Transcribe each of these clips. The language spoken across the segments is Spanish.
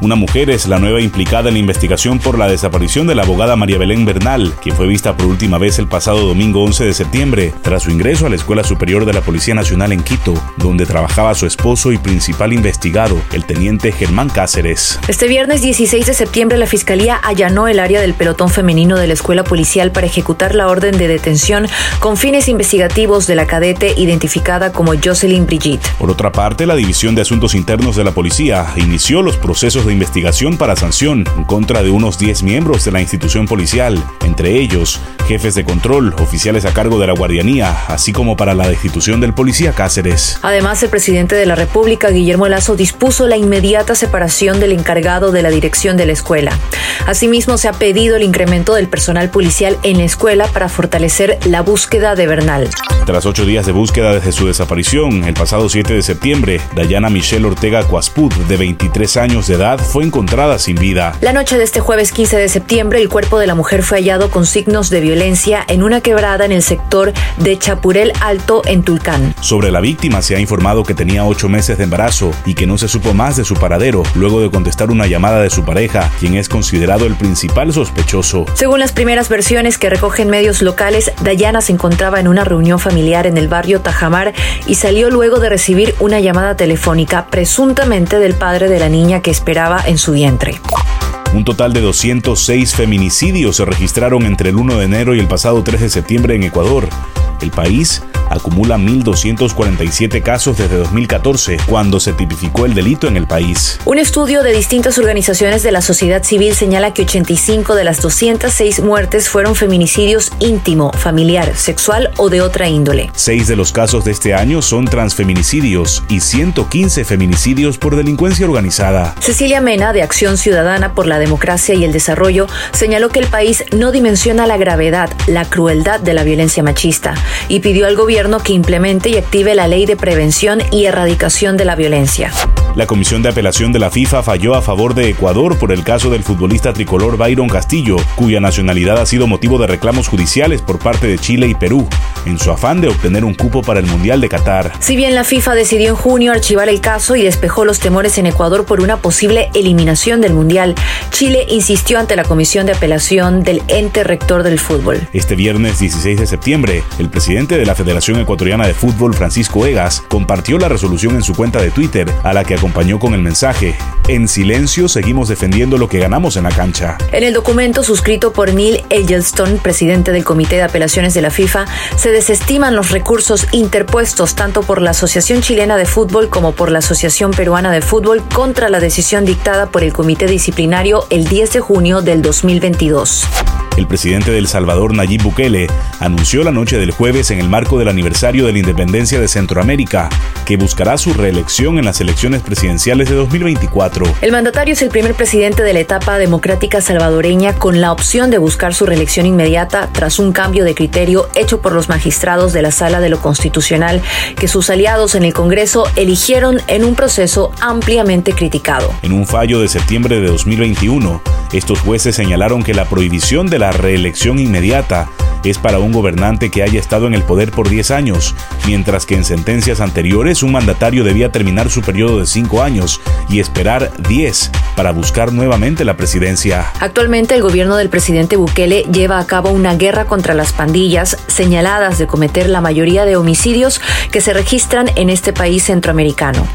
Una mujer es la nueva implicada en la investigación por la desaparición de la abogada María Belén Bernal, quien fue vista por última vez el pasado domingo 11 de septiembre, tras su ingreso a la Escuela Superior de la Policía Nacional en Quito, donde trabajaba su esposo y principal investigado, el teniente Germán Cáceres. Este viernes 16 de septiembre, la Fiscalía allanó el área del pelotón femenino de la Escuela Policial para ejecutar la orden de detención con fines investigativos de la cadete identificada como Jocelyn Brigitte. Por otra parte, la División de Asuntos Internos de la Policía inició los procesos de investigación para sanción en contra de unos 10 miembros de la institución policial, entre ellos jefes de control, oficiales a cargo de la guardianía, así como para la destitución del policía Cáceres. Además, el presidente de la República, Guillermo Lazo, dispuso la inmediata separación del encargado de la dirección de la escuela. Asimismo, se ha pedido el incremento del personal policial en la escuela para fortalecer la búsqueda de Bernal. Tras ocho días de búsqueda desde su desaparición, el pasado 7 de septiembre, Dayana Michelle Ortega Cuasput, de 23 años de edad, fue encontrada sin vida. La noche de este jueves 15 de septiembre, el cuerpo de la mujer fue hallado con signos de violencia en una quebrada en el sector de Chapurel Alto, en Tulcán. Sobre la víctima se ha informado que tenía ocho meses de embarazo y que no se supo más de su paradero luego de contestar una llamada de su pareja, quien es considerado el principal sospechoso. Según las primeras versiones que recogen medios locales, Dayana se encontraba en una reunión familiar en el barrio Tajamar y salió luego de recibir una llamada telefónica presuntamente del padre de la niña que esperaba en su vientre. Un total de 206 feminicidios se registraron entre el 1 de enero y el pasado 3 de septiembre en Ecuador. El país acumula 1.247 casos desde 2014, cuando se tipificó el delito en el país. Un estudio de distintas organizaciones de la sociedad civil señala que 85 de las 206 muertes fueron feminicidios íntimo, familiar, sexual o de otra índole. Seis de los casos de este año son transfeminicidios y 115 feminicidios por delincuencia organizada. Cecilia Mena, de Acción Ciudadana por la Democracia y el Desarrollo, señaló que el país no dimensiona la gravedad, la crueldad de la violencia machista y pidió al que implemente y active la ley de prevención y erradicación de la violencia. La Comisión de Apelación de la FIFA falló a favor de Ecuador por el caso del futbolista tricolor Byron Castillo, cuya nacionalidad ha sido motivo de reclamos judiciales por parte de Chile y Perú, en su afán de obtener un cupo para el Mundial de Qatar. Si bien la FIFA decidió en junio archivar el caso y despejó los temores en Ecuador por una posible eliminación del Mundial, Chile insistió ante la Comisión de Apelación del ente rector del fútbol. Este viernes 16 de septiembre, el presidente de la Federación Ecuatoriana de Fútbol, Francisco Egas, compartió la resolución en su cuenta de Twitter, a la que acompañó con el mensaje, en silencio seguimos defendiendo lo que ganamos en la cancha. En el documento suscrito por Neil Eggleston, presidente del Comité de Apelaciones de la FIFA, se desestiman los recursos interpuestos tanto por la Asociación Chilena de Fútbol como por la Asociación Peruana de Fútbol contra la decisión dictada por el Comité Disciplinario el 10 de junio del 2022. El presidente de El Salvador, Nayib Bukele, anunció la noche del jueves en el marco del aniversario de la independencia de Centroamérica que buscará su reelección en las elecciones presidenciales de 2024. El mandatario es el primer presidente de la etapa democrática salvadoreña con la opción de buscar su reelección inmediata tras un cambio de criterio hecho por los magistrados de la Sala de lo Constitucional que sus aliados en el Congreso eligieron en un proceso ampliamente criticado. En un fallo de septiembre de 2021, estos jueces señalaron que la prohibición de la reelección inmediata es para un gobernante que haya estado en el poder por 10 años, mientras que en sentencias anteriores un mandatario debía terminar su periodo de 5 años y esperar 10 para buscar nuevamente la presidencia. Actualmente el gobierno del presidente Bukele lleva a cabo una guerra contra las pandillas señaladas de cometer la mayoría de homicidios que se registran en este país centroamericano.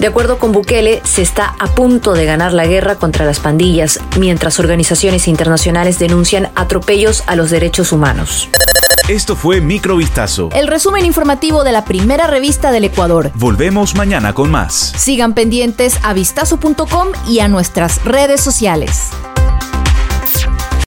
De acuerdo con Bukele, se está a punto de ganar la guerra contra las pandillas, mientras organizaciones internacionales denuncian atropellos a los derechos humanos. Esto fue Microvistazo. El resumen informativo de la primera revista del Ecuador. Volvemos mañana con más. Sigan pendientes a vistazo.com y a nuestras redes sociales.